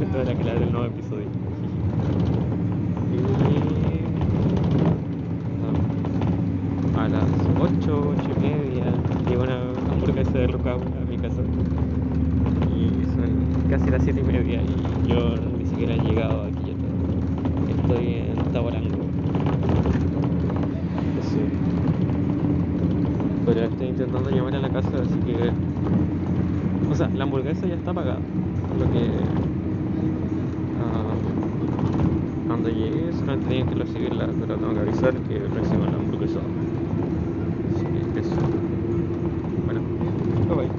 momento de la que el nuevo episodio. Y a las 8, 8 y media llegó una hamburguesa de Rucao a mi casa. Y son casi las 7 y media y yo ni siquiera he llegado aquí. Estoy en Tabarango. Sí. Pero estoy intentando llamar a la casa, así que... O sea, la hamburguesa ya está pagada. Lo que... ah, cuando llegue solamente tenía que recibirla, pero tengo que avisar que recibo la hamburguesa. Así que eso. Bueno, bye bye.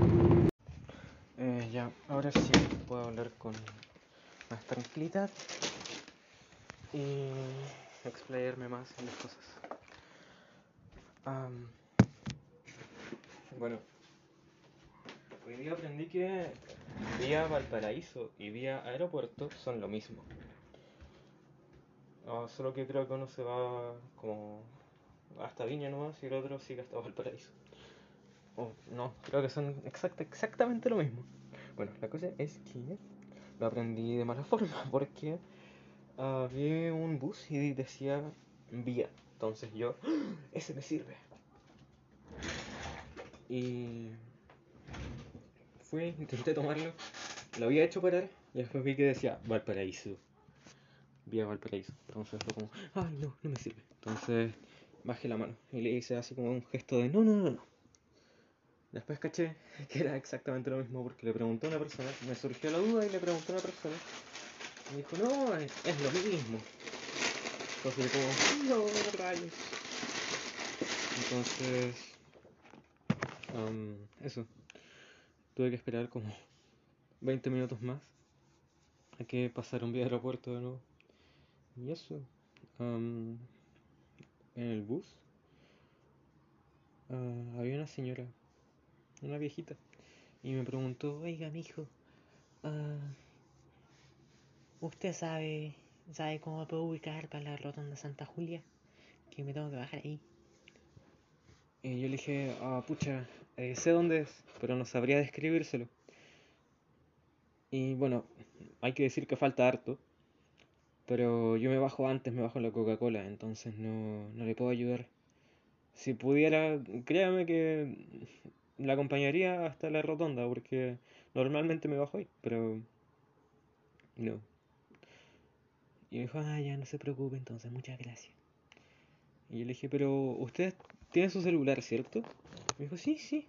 Eh, ya, ahora sí puedo hablar con más y explayarme más en las cosas. Bueno, hoy día aprendí que vía Valparaíso y vía aeropuerto son lo mismo. Ah, solo que creo que uno se va como hasta Viña nomás y el otro sigue hasta Valparaíso. O no, creo que son exacta- exactamente lo mismo. Bueno, la cosa es que lo aprendí de mala forma porque vi un bus y decía vía. Entonces yo, ¡Ah! ese me sirve. Y fui, intenté tomarlo, lo había hecho parar y después vi que decía Valparaíso. Vía Valparaíso. Entonces fue como, ay no, no me sirve. Entonces bajé la mano y le hice así como un gesto de no, no, no, no. Después caché que era exactamente lo mismo porque le pregunté a una persona, me surgió la duda y le pregunté a una persona me dijo, no, es, lo mismo. Entonces yo como, no, rayos. Entonces, eso. Tuve que esperar como 20 minutos más a que pasara un vía aeropuerto de nuevo. Y eso. en el bus ah, había una señora, una viejita, y me preguntó, oiga, mijo, ah, ¿usted sabe, sabe cómo puedo ubicar para la rotonda Santa Julia? Que me tengo que bajar ahí. Y yo le dije, ah, pucha, eh, sé dónde es, pero no sabría describírselo. Y bueno, hay que decir que falta harto, pero yo me bajo antes, me bajo la Coca-Cola, entonces no, no le puedo ayudar. Si pudiera, créame que la acompañaría hasta la rotonda, porque normalmente me bajo ahí, pero no. Y me dijo, ah, ya no se preocupe, entonces, muchas gracias. Y yo le dije, pero usted tiene su celular, ¿cierto? Me dijo, sí, sí.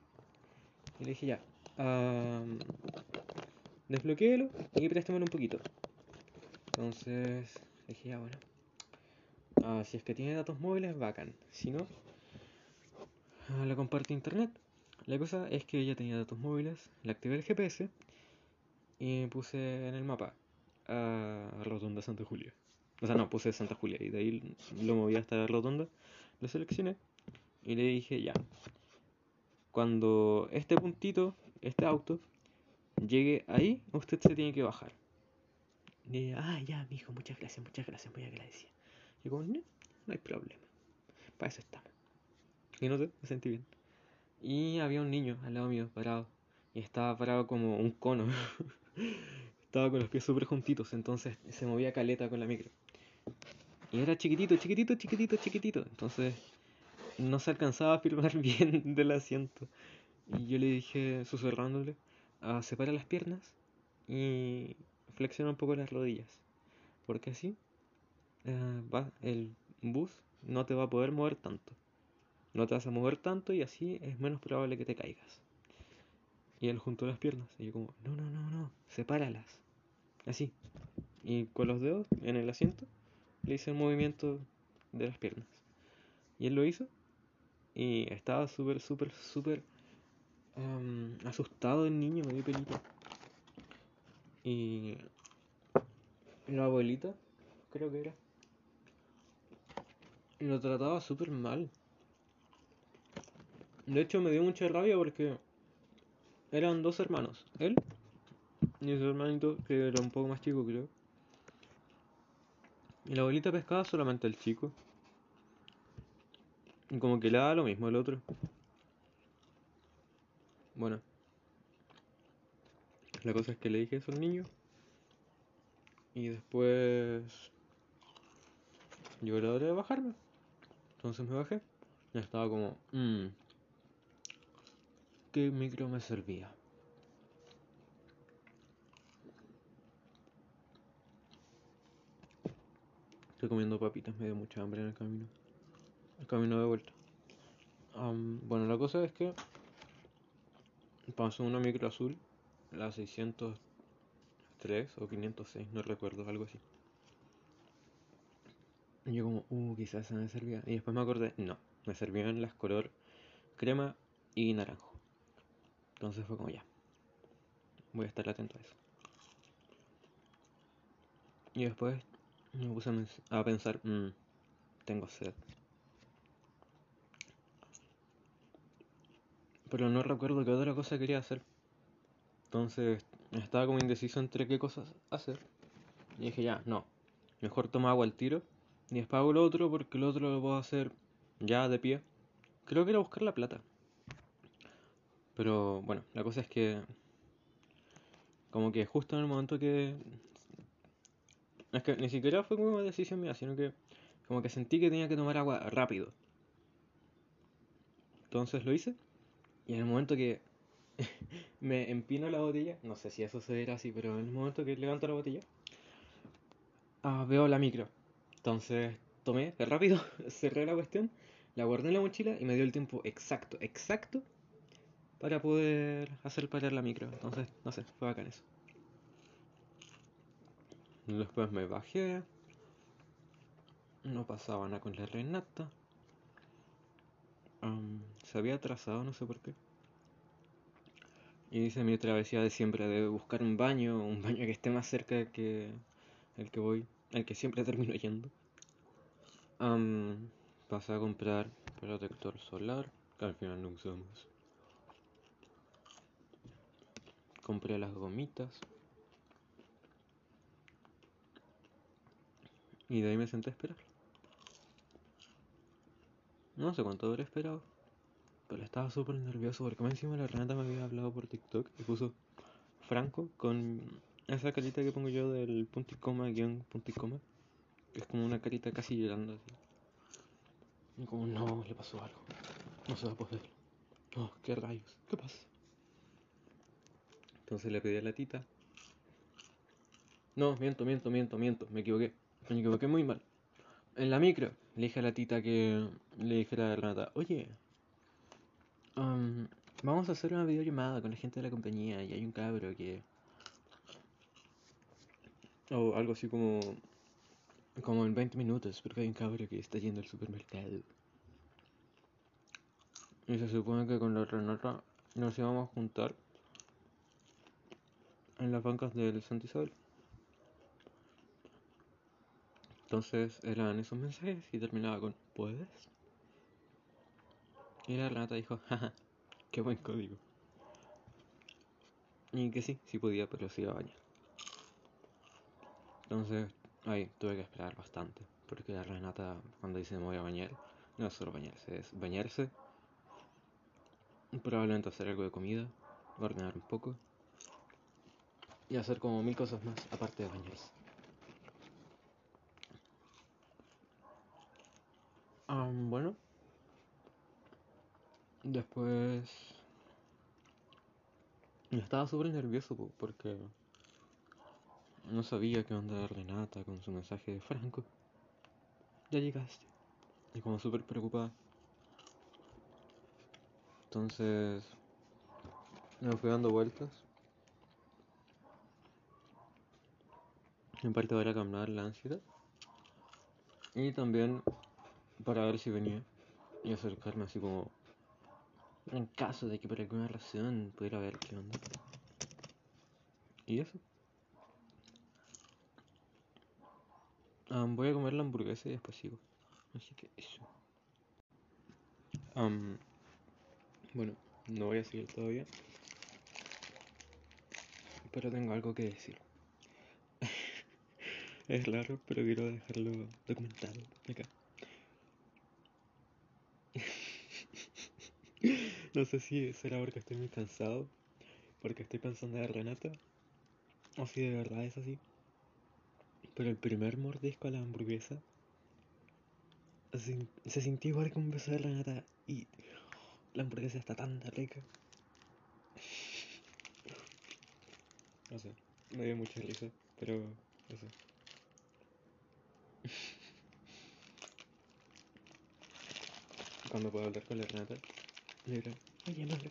Y le dije, ya, am, desbloquéelo y préstamelo un poquito. Entonces, le dije, ya, bueno. Ah, si es que tiene datos móviles, bacán. Si no, ah, lo comparto a internet. La cosa es que ella tenía datos móviles, le activé el GPS y puse en el mapa a Rotonda Santa Julia. O sea, no, puse Santa Julia y de ahí lo moví hasta la rotonda, lo seleccioné y le dije ya. Cuando este puntito, este auto, llegue ahí, usted se tiene que bajar. Y ella, ah, ya, mijo, muchas gracias, muchas gracias, muy agradecida. Y como, no, no hay problema. Para eso estamos. Y no sé, me sentí bien. Y había un niño al lado mío, parado. Y estaba parado como un cono. estaba con los pies súper juntitos, entonces se movía caleta con la micro. Y era chiquitito, chiquitito, chiquitito, chiquitito. Entonces no se alcanzaba a filmar bien del asiento. Y yo le dije, susurrándole, ah, separa las piernas y flexiona un poco las rodillas. Porque así ah, va, el bus no te va a poder mover tanto. No te vas a mover tanto y así es menos probable que te caigas. Y él juntó las piernas. Y yo como, no, no, no, no, sepáralas. Así. Y con los dedos en el asiento le hice el movimiento de las piernas. Y él lo hizo. Y estaba súper, súper, súper am, asustado el niño, me dio pelito. Y la abuelita, creo que era, lo trataba súper mal. De hecho, me dio mucha rabia porque eran dos hermanos. Él y su hermanito, que era un poco más chico, creo. Y la abuelita pescaba solamente al chico. Y como que le daba lo mismo al otro. Bueno. La cosa es que le dije eso al niño. Y después llegó la hora de bajarme. Entonces me bajé. Y estaba como, mmm, ¿qué micro me servía? Estoy comiendo papitas, me dio mucha hambre en el camino. El camino de vuelta. bueno, la cosa es que pasó una micro azul, la 603 o 506, no recuerdo, algo así. Y yo como, uh, quizás esa me servía. Y después me acordé, no, me servían las color crema y naranjo. Entonces fue como ya. Voy a estar atento a eso. Y después me puse a pensar, mmm, tengo sed. Pero no recuerdo qué otra cosa quería hacer. Entonces estaba como indeciso entre qué cosas hacer. Y dije, ya, no. Mejor toma agua al tiro. Y después hago lo otro porque lo otro lo puedo hacer ya de pie. Creo que era buscar la plata. Pero bueno, la cosa es que... Como que justo en el momento que... Es que ni siquiera fue como una decisión mía, sino que como que sentí que tenía que tomar agua rápido. Entonces lo hice. Y en el momento que me empino la botella, no sé si eso se verá así, pero en el momento que levanto la botella, ah, veo la micro. Entonces tomé rápido, cerré la cuestión, la guardé en la mochila y me dio el tiempo exacto, exacto para poder hacer parar la micro. Entonces, no sé, fue bacán eso. Después me bajé. No pasaba nada con la Renata. se había atrasado, no sé por qué. Y dice mi travesía de siempre de buscar un baño, un baño que esté más cerca que el que voy, el que siempre termino yendo. pasé a comprar protector solar, que al final no usamos. Compré las gomitas. Y de ahí me senté a esperar. No sé cuánto habré esperado. Pero estaba súper nervioso porque encima la Renata me había hablado por TikTok y puso Franco con esa carita que pongo yo del punto y coma guion punto y coma. Es como una carita casi llorando así. Y como no, le pasó algo. No se va a poder. Oh, qué rayos. ¿Qué pasa? Entonces le pedí a la tita. No, miento, miento, miento, miento. Me equivoqué. Me equivoqué muy mal. En la micro le dije a la tita que le dijera a Renata, oye, um, vamos a hacer una videollamada con la gente de la compañía y hay un cabro que... O algo así como... Como en 20 minutos, porque hay un cabro que está yendo al supermercado. Y se supone que con la Renata nos íbamos a juntar en las bancas del Santa. Entonces eran esos mensajes y terminaba con ¿puedes? Y la Renata dijo, jaja, qué buen código. Y que sí, sí podía, pero se iba a bañar. Entonces, ahí tuve que esperar bastante. Porque la Renata, cuando dice me voy a bañar, no es solo bañarse, es bañarse. Probablemente hacer algo de comida, ordenar un poco y hacer como mil cosas más aparte de bañarse. bueno, después estaba súper nervioso porque no sabía qué onda Renata con su mensaje de Franco. Ya llegaste. Y como súper preocupada. Entonces me fui dando vueltas en parte para calmar la ansiedad. Y también para ver si venía y acercarme así como en caso de que por alguna razón pudiera ver qué onda. Y eso. Voy a comer la hamburguesa y después sigo. Así que eso. Bueno no voy a seguir todavía pero tengo algo que decir es raro, pero quiero dejarlo documentado acá. no sé si será porque estoy muy cansado, porque estoy pensando en Renata, o si de verdad es así. Pero el primer mordisco a la hamburguesa se, se sintió igual que un beso de Renata y la hamburguesa está tan rica. No sé, me dio mucha risa, pero no sé. Cuando puedo hablar con la Renata, le digo, oye, madre,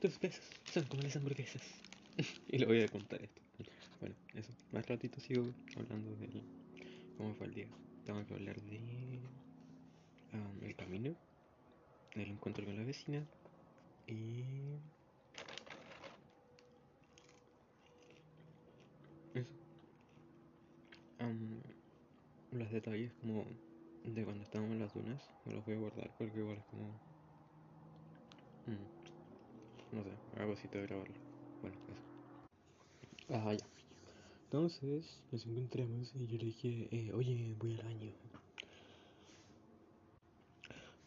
tus besos son como las hamburguesas. y le voy a contar esto. Bueno, eso. Más ratito sigo hablando de cómo fue el día. Tengo que hablar de um, el camino, del encuentro con la vecina y eso. Um, los detalles como de cuando estábamos en las dunas, me los voy a guardar porque igual es como... mm, no sé, algo así de grabarlo. Bueno, eso. Ah, ya. Entonces nos encontramos y yo le dije, eh, oye, voy al baño.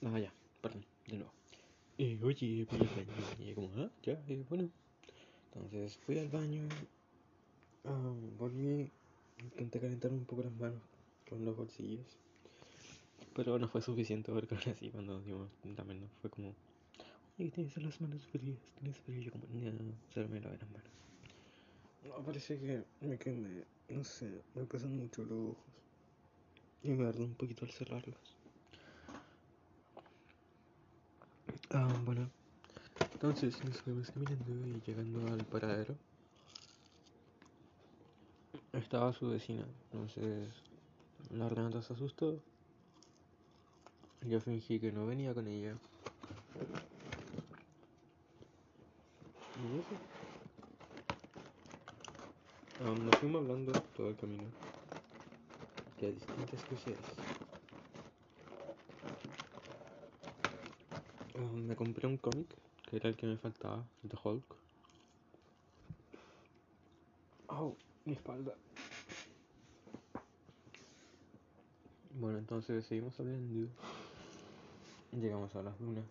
Ah, ya, perdón, de nuevo. Eh, oye, voy al baño. Y como, ah, ya, eh, bueno. Entonces fui al baño, ah, volví, intenté calentarme un poco las manos con los bolsillos. Pero no fue suficiente porque ahora sí, cuando dimos también no fue como, tienes las manos frías, tienes frío. Yo como, no, solo me lavé las manos. No, parece que me quemé, no sé, me pesan mucho los ojos. Y me arde un poquito al cerrarlos. Ah, bueno. Entonces nos fuimos caminando y llegando al paradero. Estaba su vecina, entonces la Renata se asustó. Yo fingí que no venía con ella. Y eso. Nos fuimos hablando todo el camino de distintas cosas. Me compré un cómic, que era el que me faltaba, de Hulk. Oh, mi espalda. Bueno, entonces seguimos hablando. Llegamos a las dunas.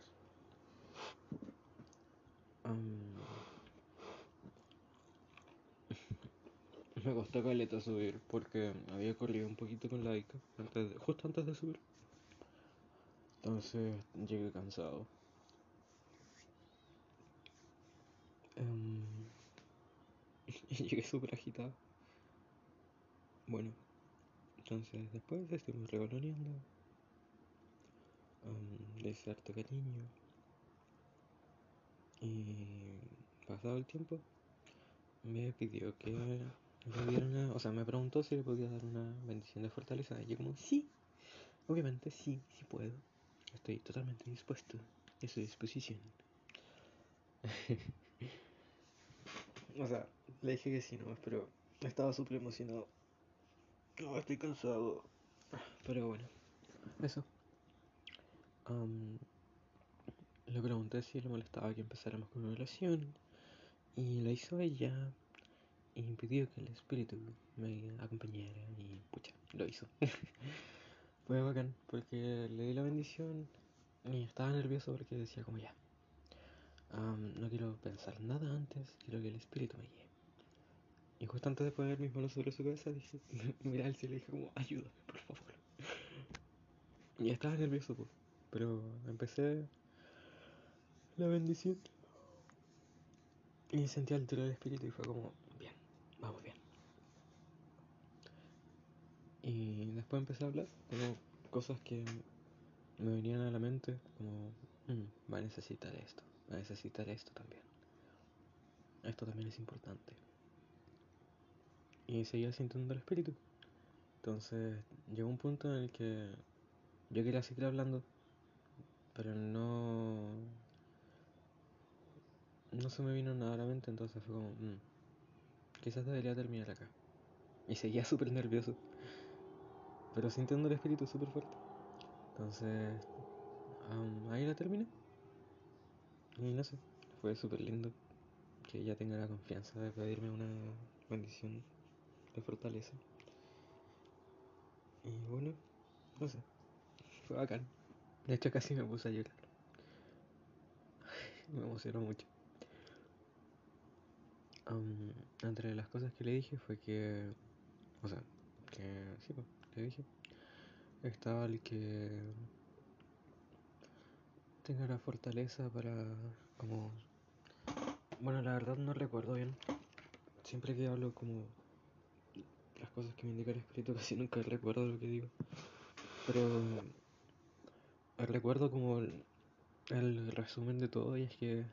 Me costó caleta subir porque había corrido un poquito con la Ica antes justo antes de subir. Entonces llegué cansado. Y llegué súper agitado. Bueno, entonces después estuvimos revoloneando. Um, le hice harto cariño. Y pasado el tiempo, me pidió que le diera una. O sea, me preguntó si le podía dar una bendición de fortaleza. Y yo, como, sí, obviamente sí, sí puedo. Estoy totalmente dispuesto. A su disposición. o sea, le dije que sí nomás, pero estaba súper emocionado. No, estoy cansado. Pero bueno, eso. Am, le pregunté si le molestaba que empezáramos con una relación. Y la hizo ella. Y pidió que el espíritu me acompañara. Y pucha, lo hizo. Fue bacán, porque le di la bendición. Y estaba nervioso porque decía como ya. am, no quiero pensar nada antes, quiero que el espíritu me guíe. Y justo antes de poner mis manos sobre su cabeza, dije, mira al cielo y dije como, ayúdame, por favor. Y estaba nervioso, pues. Pero empecé la bendición. Y sentí al tiro del espíritu y fue como, bien, vamos bien. Y después empecé a hablar, como cosas que me venían a la mente, como, "Mm, va a necesitar esto, va a necesitar esto también. Esto también es importante. Y seguía sintiendo el espíritu. Entonces llegó un punto en el que yo quería seguir hablando, pero no. No se me vino nada a la mente, entonces fue como, "Mm, quizás debería terminar acá. Y seguía súper nervioso, pero sintiendo el espíritu súper fuerte. Entonces, ahí la terminé. Y no sé, fue súper lindo que ella tenga la confianza de pedirme una bendición de fortaleza. Y bueno, no sé, fue bacán. De hecho, casi me puse a llorar. Me emocionó mucho. Entre las cosas que le dije fue que, o sea, Que sí, pues, le dije. Estaba el que tenga la fortaleza para como bueno la verdad no recuerdo bien siempre que hablo como las cosas que me indica el espíritu casi nunca recuerdo lo que digo pero recuerdo como el, resumen de todo y es que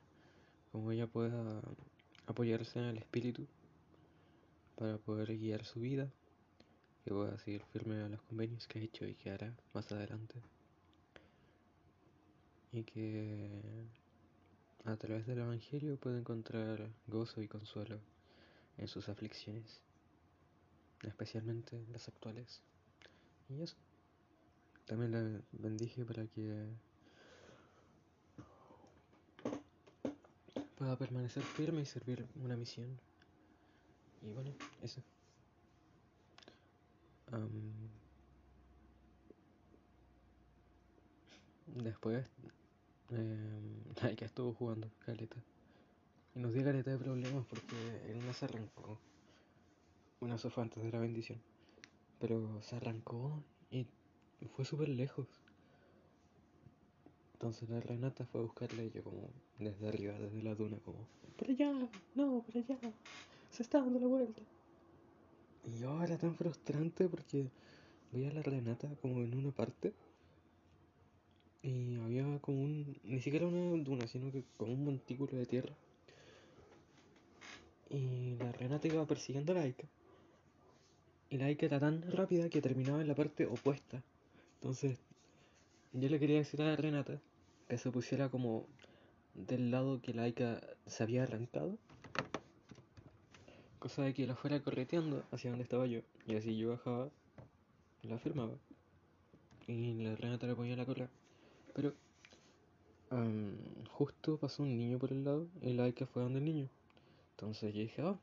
como ella pueda apoyarse en el espíritu para poder guiar su vida que pueda seguir firme a los convenios que ha hecho y que hará más adelante y que a través del Evangelio puede encontrar gozo y consuelo en sus aflicciones, especialmente las actuales. Y eso. También la bendije para que pueda permanecer firme y servir una misión. Y bueno, eso. después eh, que estuvo jugando caleta. Y nos dio caleta de problemas porque él no se arrancó. Eso fue antes de la bendición. Pero se arrancó y fue súper lejos. Entonces la Renata fue a buscarle y yo como desde arriba, desde la duna, como, por allá, no, por allá, se está dando la vuelta. Y yo era tan frustrante porque veía a la Renata como en una parte y había como un, ni siquiera una duna, sino que como un montículo de tierra. Y la Renata iba persiguiendo a la Aika. Y la Aika era tan rápida que terminaba en la parte opuesta. Entonces, yo le quería decir a Renata que se pusiera como del lado que la Aika se había arrancado. Cosa de que la fuera correteando hacia donde estaba yo. Y así yo bajaba, la firmaba. Y la Renata le ponía la correa. Pero justo pasó un niño por el lado y la Aika fue donde el niño. Entonces yo dije, oh,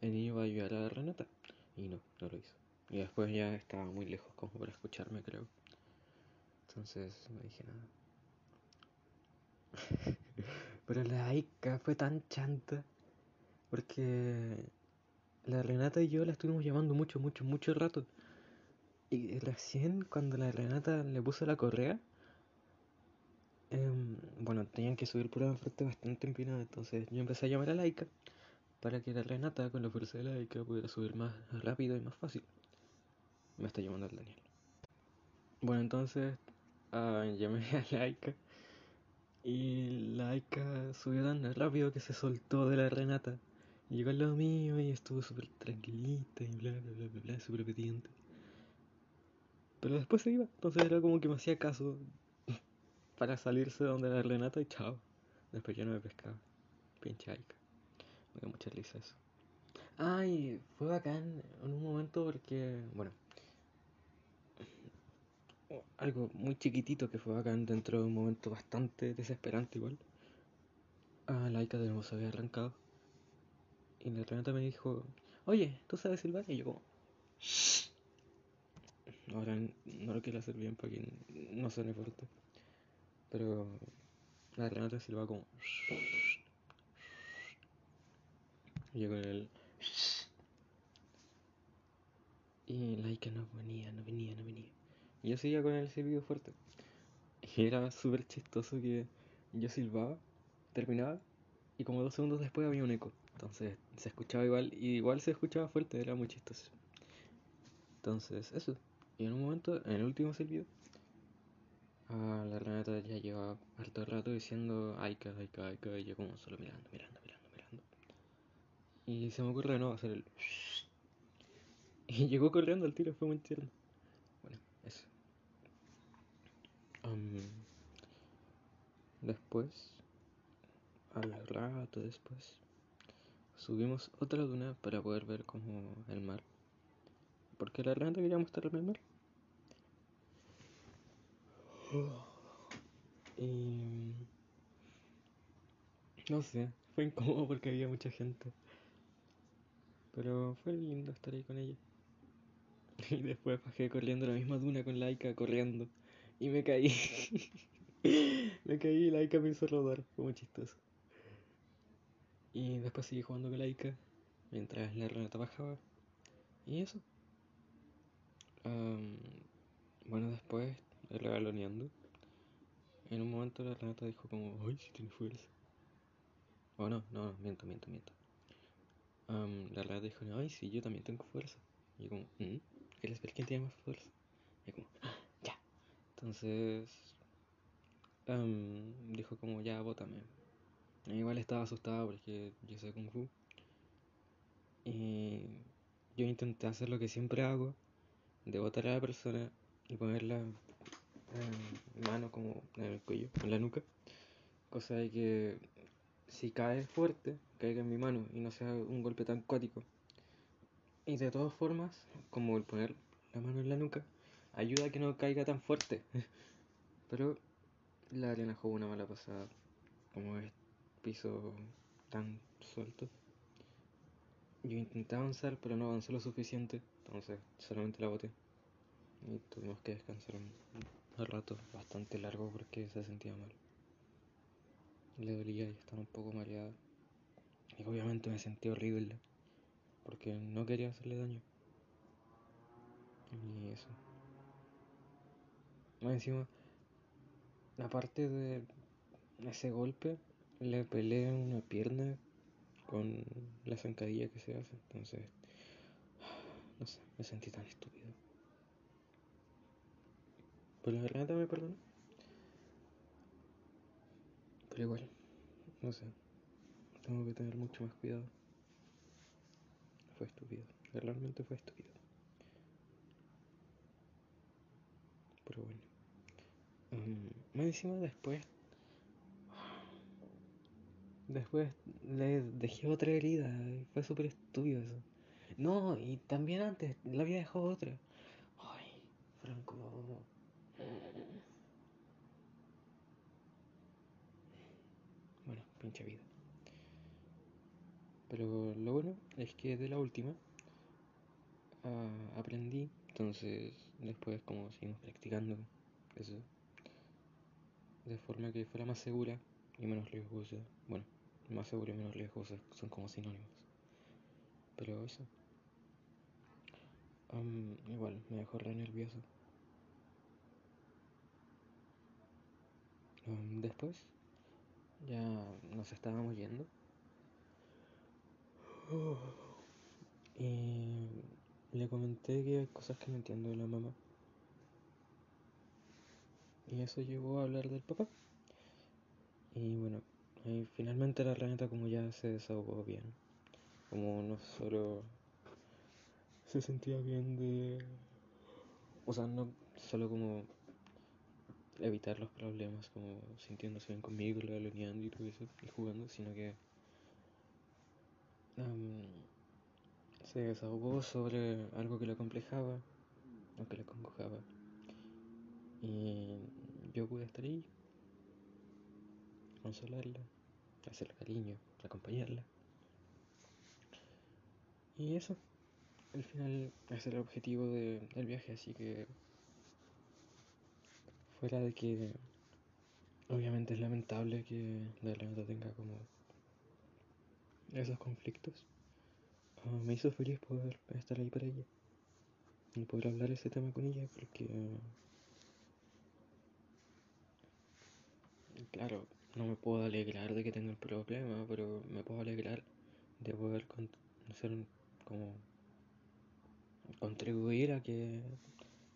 el niño va a ayudar a la Renata. Y no, no lo hizo. Y después ya estaba muy lejos como para escucharme, creo. Entonces no dije nada. Pero la Aika fue tan chanta. Porque la Renata y yo la estuvimos llamando mucho, mucho, mucho rato. Y recién cuando la Renata le puso la correa, Em, bueno, tenían que subir por una parte bastante empinada, entonces yo empecé a llamar a Laika para que la Renata, con la fuerza de Laika, pudiera subir más rápido y más fácil. Me está llamando el Daniel. Bueno, entonces ah, llamé a Laika y Laika subió tan rápido que se soltó de la Renata. llegó al lado mío y estuvo súper tranquilita y bla bla bla bla, bla súper obediente. Pero después se iba, entonces era como que me hacía caso para salirse de donde la Renata y chao. Después ya no me pescaba. Pinche Aika. Me dio mucha risa eso. Ay, fue bacán en un momento porque, bueno, algo muy chiquitito que fue bacán dentro de un momento bastante desesperante igual. Ah, la Aika de nuevo se había arrancado. Y la Renata me dijo, oye, ¿tú sabes silbar? Y yo como, Ahora no lo quiero hacer bien para que no suene fuerte. Pero la Renata silba como. Y yo con el. Y Laika no venía, no venía, no venía. Yo seguía con el silbido fuerte. Y era súper chistoso que yo silbaba, terminaba, y como dos segundos después había un eco. Entonces se escuchaba igual, y igual se escuchaba fuerte, era muy chistoso. Entonces, eso. Y en un momento, en el último silbido, Ah, la Renata ya lleva harto rato diciendo Aika, Aika, Aika, y yo como solo mirando, mirando, mirando, mirando. Y se me ocurre no hacer el y llegó corriendo al tiro, fue muy tierno. Bueno, eso. Después, al rato después, subimos otra duna para poder ver como el mar. Porque la Renata quería mostrarme el mar. Y... No sé, fue incómodo porque había mucha gente. Pero fue lindo estar ahí con ella. Y después bajé corriendo la misma duna con Laika corriendo. Y me caí. me caí y Laika me hizo rodar. Fue muy chistoso. Y después seguí jugando con Laika. Mientras la Renata bajaba. Y eso. Bueno, después, regaloneando, en un momento la Renata dijo como, ay, si tiene fuerza. Oh, no, no, miento, miento, miento. Am, la Renata dijo, ay, sí, yo también tengo fuerza. Y yo como, ¿Mm? ¿Quieres ver quién tiene más fuerza? Y yo como, "Ah. Entonces, am, dijo como, ya, bótame. E Igual estaba asustado porque yo sé Kung Fu. Y yo intenté hacer lo que siempre hago, de botar a la persona y ponerla en mano como en el cuello, en la nuca. Cosa de que si cae fuerte, caiga en mi mano y no sea un golpe tan cuático. Y de todas formas, como el poner la mano en la nuca, ayuda a que no caiga tan fuerte. Pero la arena jugó una mala pasada, como es piso tan suelto. Yo intenté avanzar, pero no avancé lo suficiente, entonces solamente la boté. Y tuvimos que descansar un, un rato bastante largo porque se sentía mal. Le dolía y estaba un poco mareada. Y obviamente me sentí horrible, porque no quería hacerle daño. Y eso. Más encima, aparte de ese golpe, le peleé una pierna con la zancadilla que se hace. Entonces, no sé, me sentí tan estúpido. Pero la Renata me perdonó. Pero igual, no sé. Tengo que tener mucho más cuidado. Fue estúpido. Realmente fue estúpido. Pero bueno. Um, más encima después. Después le dejé otra herida. Fue súper estúpido eso. No, y también antes le había dejado otra. Ay, Franco. Bueno, pinche vida. Pero lo bueno es que de la última ah, aprendí. Entonces, después, como seguimos practicando eso, de forma que fuera más segura y menos riesgosa. Bueno, más segura y menos riesgosa son como sinónimos. Pero eso. Am, igual, me dejó re nervioso. Am, después, ya nos estábamos yendo. Y le comenté que hay cosas que no entiendo de la mamá. Y eso llevó a hablar del papá. Y bueno, ahí finalmente la Renata como ya se desahogó bien. Como no solo se sentía bien de... O sea, no solo como evitar los problemas, como sintiéndose bien conmigo, alineando y todo eso, y jugando, sino que am, se desahogó sobre algo que la complejaba, o que la congojaba. Y yo pude estar ahí, consolarla, hacerle cariño, acompañarla. Y eso, al final es el objetivo de- del viaje, así que fuera de que obviamente es lamentable que la Renata tenga como esos conflictos, ah, me hizo feliz poder estar ahí para ella y poder hablar ese tema con ella porque claro, no me puedo alegrar de que tenga el problema, pero me puedo alegrar de poder con- un- como contribuir a que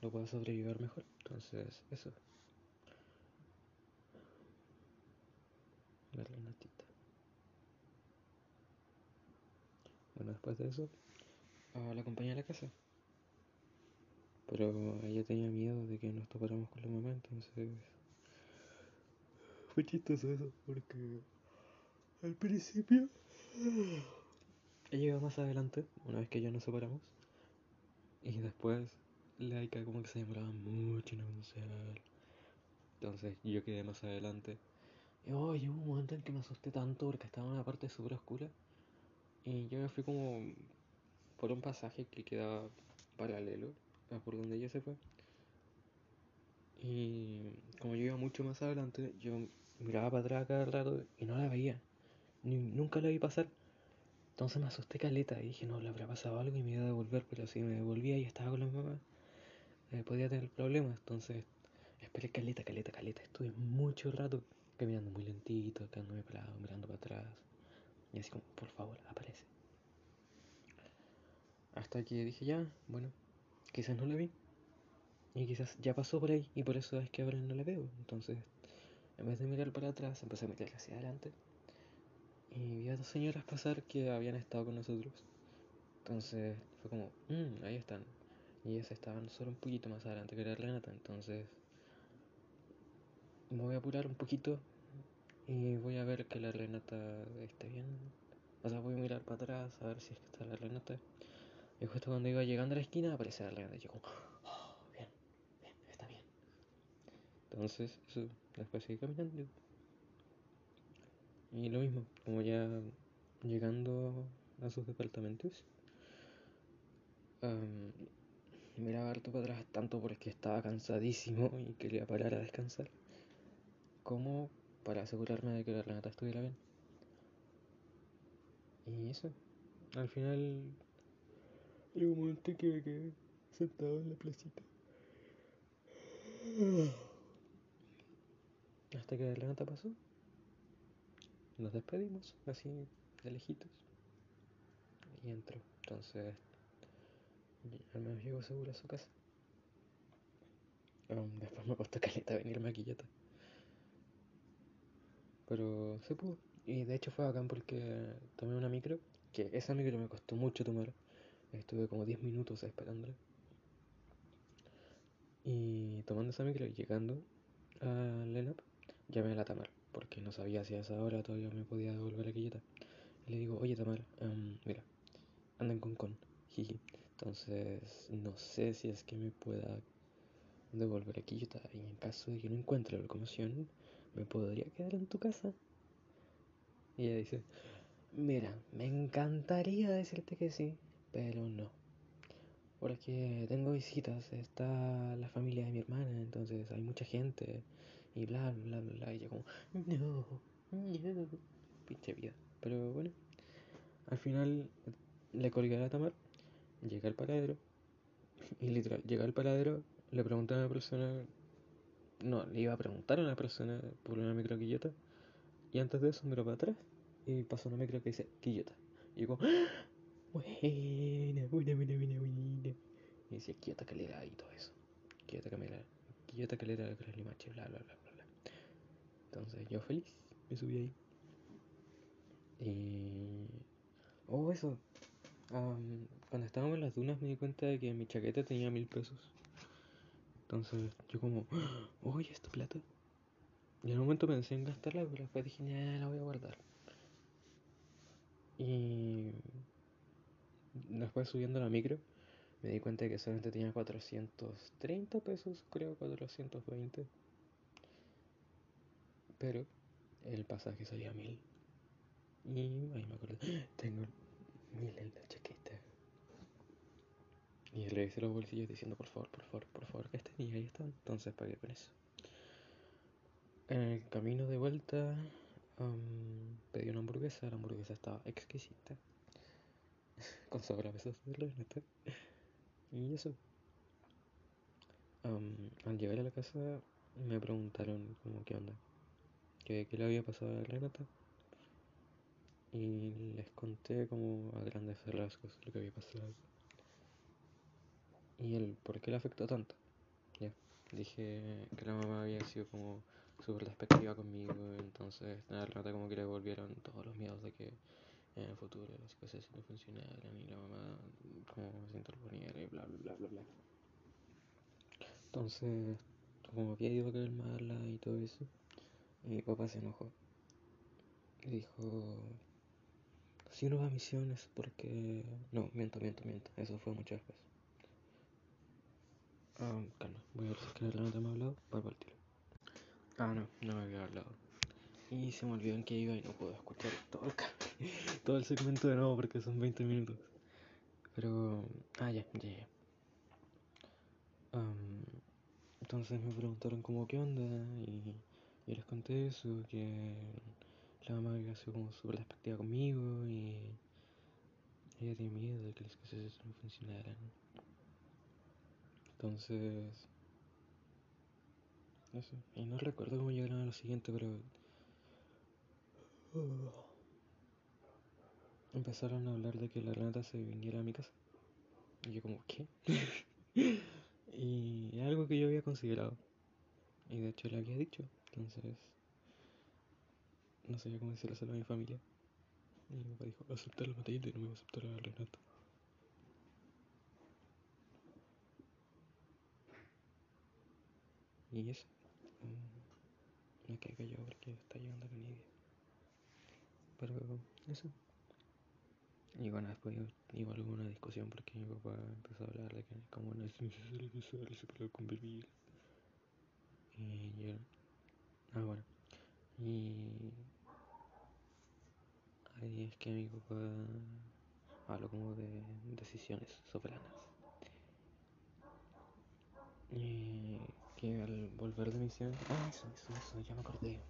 lo pueda sobrellevar mejor. Entonces, eso, la Renatita. Bueno, después de eso, la acompañé a la casa. Pero ella tenía miedo de que nos topáramos con la mamá, entonces fue chistoso eso, porque al principio ella iba más adelante, una vez que ya nos separamos, y después Laika como que se demoraba mucho en anunciar. Entonces yo quedé más adelante. Y oh, llegó un momento en que me asusté tanto porque estaba en una parte súper oscura. Y yo me fui como por un pasaje que quedaba paralelo a por donde ella se fue. Y como yo iba mucho más adelante, yo miraba para atrás cada rato y no la veía. Ni, nunca la vi pasar. Entonces me asusté caleta y dije, no, le habrá pasado algo y me iba a devolver, pero si me devolvía y estaba con la mamá. eh, podía tener problemas. Entonces esperé caleta, caleta, caleta. Estuve mucho rato caminando muy lentito, quedándome parado, mirando para atrás. Y así como, por favor, aparece. Hasta que dije ya, bueno, quizás no la vi. Y quizás ya pasó por ahí y por eso es que ahora no la veo. Entonces, en vez de mirar para atrás, empecé a mirar hacia adelante. Y vi a dos señoras pasar que habían estado con nosotros. Entonces fue como, mmm, ahí están. Y ellas estaban solo un poquito más adelante que la Renata. Entonces me voy a apurar un poquito y voy a ver que la Renata esté bien. O sea, voy a mirar para atrás a ver si es que está la Renata. Y justo cuando iba llegando a la esquina aparece la Renata. Y yo oh, bien, bien, está bien. Entonces, eso, después seguí caminando. Y lo mismo, como ya llegando a sus departamentos, um, miraba harto para atrás tanto porque estaba cansadísimo y quería parar a descansar, como para asegurarme de que la Renata estuviera bien. Y eso, al final llegó un momento en que me quedé sentado en la placita. Hasta que la Renata pasó. Nos despedimos, así de lejitos. Y entró. Entonces, al menos llegó seguro a su casa. Um, después me costó caleta venir maquillata. Pero se pudo. Y de hecho fue bacán porque tomé una micro, que esa micro me costó mucho tomar. Estuve como 10 minutos esperándola. Y tomando esa micro y llegando a Lenap, llamé a la Tamar, porque no sabía si a esa hora todavía me podía devolver la quilleta. Y le digo, oye Tamar, um, mira, andan con con, jiji. Entonces, no sé si es que me pueda devolver la quilleta. Y en caso de que no encuentre la locomoción, ¿me podría quedar en tu casa? Y ella dice, mira, me encantaría decirte que sí, pero no. Porque tengo visitas, está la familia de mi hermana, entonces hay mucha gente y bla, bla, bla, bla. Y yo como, no, no, pinche vida. Pero bueno, al final le colgué a la Tamar, llegué al paradero y literal, llegué al paradero, le pregunté a una persona, no, le iba a preguntar a una persona por una microquillota y antes de eso miró para atrás y pasó una micro que dice quillota. Y yo como, ¡Ah! buena, buena, buena, buena, buena. Y decía quillota calera y todo eso. Quillota calera, quillota calera la limache, bla, bla, bla. Entonces yo feliz, me subí ahí. Y... Oh, eso. Cuando estábamos en las dunas me di cuenta de que mi chaqueta tenía mil pesos. Entonces yo como, oye, esta plata. Y en un momento pensé en gastarla, pero después dije, ya la voy a guardar. Y después subiendo la micro, me di cuenta de que solamente tenía 430 pesos, creo 420. Pero el pasaje salía a mil. Y ahí me acuerdo, tengo mil en la chaqueta. Y le hice los bolsillos diciendo, por favor, por favor, por favor, que estén. Y ahí están. Entonces pagué con eso. En el camino de vuelta pedí una hamburguesa. La hamburguesa estaba exquisita. con sobrepesos de Renata. Y eso. Um, al llegar a la casa me preguntaron como qué onda. Que qué le había pasado a Renata. Y les conté como a grandes rasgos lo que había pasado. Y el por qué le afectó tanto. Ya. Dije que la mamá había sido como súper despectiva conmigo. Entonces nada, Renata como que le volvieron todos los miedos de que en el futuro las cosas no funcionaran y la mamá como se interponiera y bla bla bla bla bla. Entonces, como había ido a calmarla y todo eso, mi papá se enojó. Y dijo, si uno va a misiones porque... No, miento, miento, miento. Eso fue muchas veces. Ah, calma, voy a ver si es que la nota me ha hablado para partir. Ah, no, no me había hablado. Y se me olvidó en qué iba y no puedo escuchar todo el, todo el segmento de nuevo porque son 20 minutos. Pero... Ah, ya, ya, ya. Um, entonces me preguntaron como qué onda y, y, les conté eso, que la mamá había sido como súper despectiva conmigo y ella tenía miedo de que las cosas no funcionaran. Entonces... Eso. Y no recuerdo cómo llegaron a lo siguiente, pero... Empezaron a hablar de que la Renata se viniera a mi casa. Y yo como, ¿qué? y algo que yo había considerado. Y de hecho le había dicho. Entonces... No sabía cómo decirlo a mi familia. Y mi papá dijo, aceptar la Matilde y no me voy a aceptar a la Renata. Y eso. Mm, me quedé callado porque está llegando la Nidia. Pero eso. Y bueno, después igual hubo una discusión porque mi papá empezó a hablar de que como no es necesario besarse para convivir. Y yo... Ah, bueno. Y... Ahí es que mi papá habló como de decisiones soberanas. Y que al volver de misión... Ah, eso, eso, eso, ya me acordé.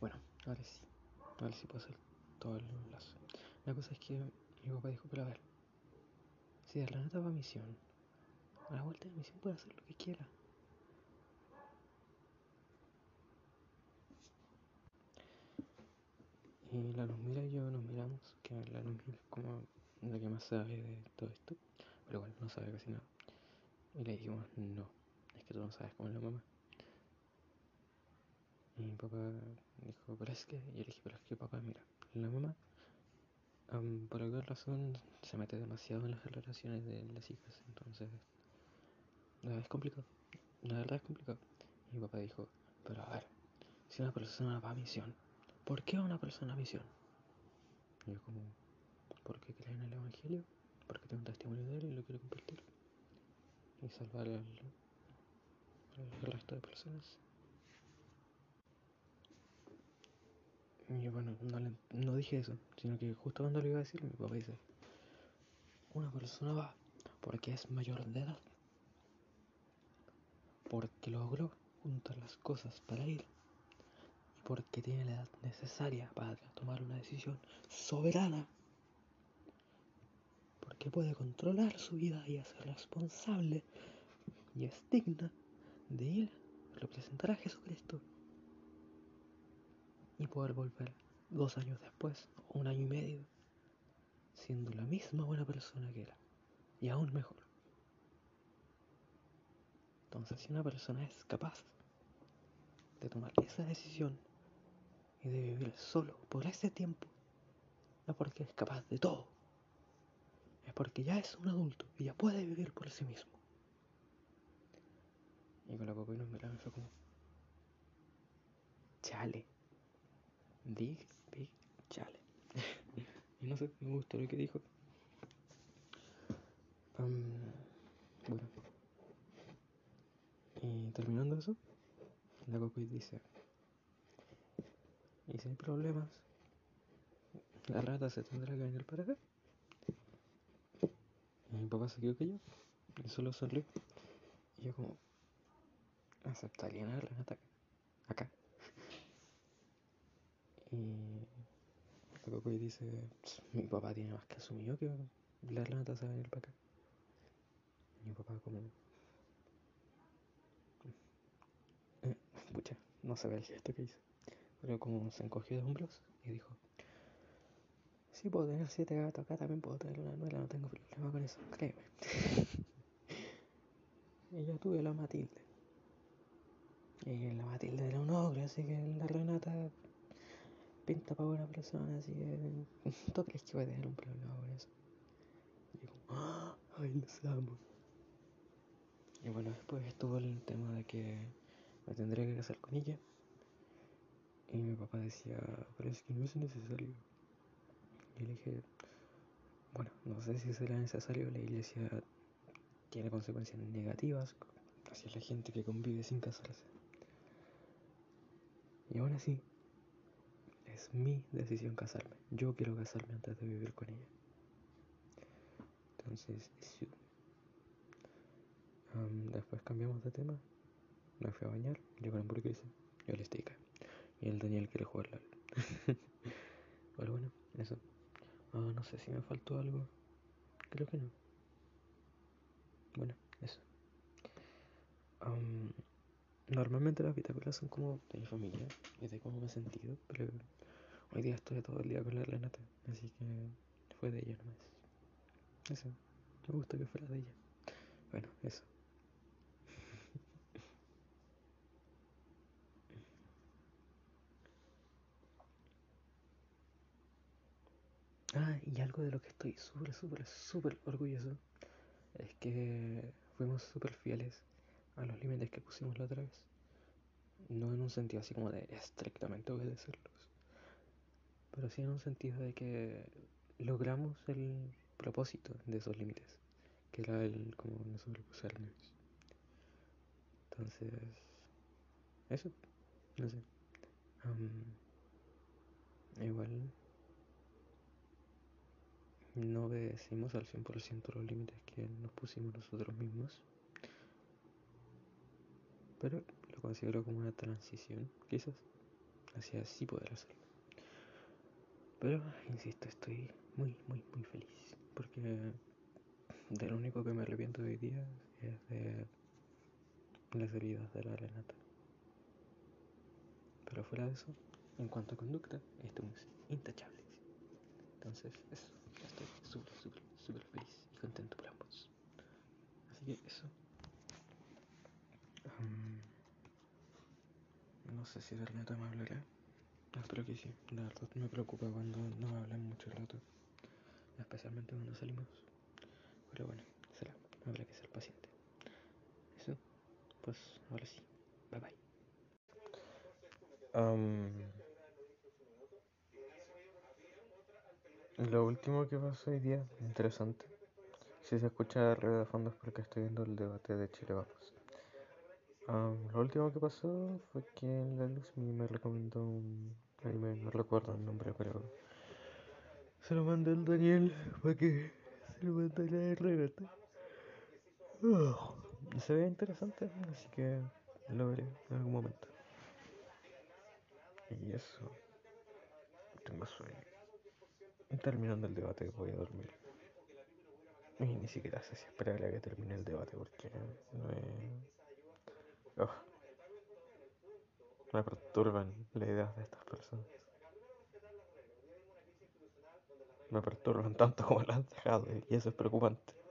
Bueno, ahora sí. Ahora sí puedo hacer todo el lazo. La cosa es que mi papá dijo, pero a ver, si de Renata va a misión, a la vuelta de misión puede hacer lo que quiera. Y la Luzmila y yo nos miramos, que la Luzmila es como la que más sabe de todo esto, pero bueno, no sabe casi nada. Y le dijimos, no, es que tú no sabes cómo es la mamá. Y mi papá dijo, pero es que, y yo le dije, pero es que papá, mira, la mamá por alguna razón se mete demasiado en las relaciones de las hijas, entonces es complicado, la verdad es complicado. Y mi papá dijo, pero a ver, si una persona va a misión, ¿por qué va una persona a misión? Y yo como, porque cree en el Evangelio, porque tengo un testimonio de él y lo quiero compartir. Y salvar al, resto de personas. Y bueno, no, no dije eso, sino que justo cuando lo iba a decir, mi papá dice, una persona va porque es mayor de edad, porque logró juntar las cosas para ir porque tiene la edad necesaria para tomar una decisión soberana, porque puede controlar su vida y ser responsable y es digna de ir a representar a Jesucristo y poder volver dos años después, o un año y medio, siendo la misma buena persona que era, y aún mejor. Entonces, si una persona es capaz de tomar esa decisión y de vivir solo por ese tiempo, no porque es capaz de todo, es porque ya es un adulto y ya puede vivir por sí mismo. Y con la y nos miramos fue como, chale. Big, big chale. y no sé, me gustó lo que dijo. bueno. Y terminando eso, la Cocoy dice, y si hay problemas, la rata se tendrá que venir para acá. Y mi papá se quedó callado y solo sonrió. Y yo como, aceptaría a la rata acá. Y y dice, mi papá tiene más que asumido que la Renata se va a venir para acá. Y mi papá como... Eh, pucha, no se ve el gesto que hizo. Pero como se encogió de hombros y dijo, si puedo tener siete gatos acá, también puedo tener una nueva, no tengo problema con eso, créeme. y yo tuve la Matilde. Y la Matilde era un ogro, así que la Renata pinta para buena persona, así que ¿tú crees que voy a tener un problema con eso? Y ¡Ah! ¡ay, los amo! Y bueno, después estuvo el tema de que me tendría que casar con ella. Y mi papá decía, pero es que no es necesario. Y le dije, bueno, no sé si será necesario, la iglesia tiene consecuencias negativas hacia la gente que convive sin casarse. Y aún así, es mi decisión casarme. Yo quiero casarme antes de vivir con ella. Entonces, después cambiamos de tema. Me fui a bañar, yo con hamburguesa, yo le estica. Y el Daniel quiere jugar. Pero bueno, eso. Ah, no sé si me faltó algo. Creo que no. Bueno, eso. Am, normalmente las bitácoras son como de mi familia y de cómo me he sentido, pero hoy día estoy todo el día con la Renata, así que fue de ella nomás. Eso, me gusta que fuera de ella. Bueno, eso. Ah, y algo de lo que estoy súper, súper, súper orgulloso es que fuimos súper fieles a los límites que pusimos la otra vez. No en un sentido así como de estrictamente obedecerlos, pero sí en un sentido de que logramos el propósito de esos límites, que era el como no sobrepasarnos. Entonces, eso, no sé. Am, igual no obedecimos al 100% los límites que nos pusimos nosotros mismos, pero lo considero como una transición, quizás, hacia así poder hacerlo. Pero, insisto, estoy muy, muy, muy feliz, porque de lo único que me arrepiento hoy día es de las heridas de la Renata. Pero fuera de eso, en cuanto a conducta, estamos intachables. Entonces, eso, estoy súper, súper, súper feliz y contento por ambos. Así que eso. No sé si de Renata me hablará. Espero que sí. La verdad me preocupa cuando no me hablan mucho rato. Especialmente cuando salimos. Pero bueno, será. Habrá que ser paciente. Eso. Pues ahora sí. Bye bye. Lo último que pasó hoy día, interesante. Si se escucha ruido de fondo es porque estoy viendo el debate de Chile Vamos. Am, lo último que pasó fue que la Luzmi me recomendó un anime, no recuerdo el nombre, pero se lo mandé al Daniel para que se lo mandara a Renata. Oh, se ve interesante, así que lo veré en algún momento. Y eso. Tengo sueño. Terminando el debate voy a dormir. Y ni siquiera sé si esperar a que termine el debate porque me... Oh, me perturban las ideas de estas personas. Me perturban tanto como las han dejado y eso es preocupante.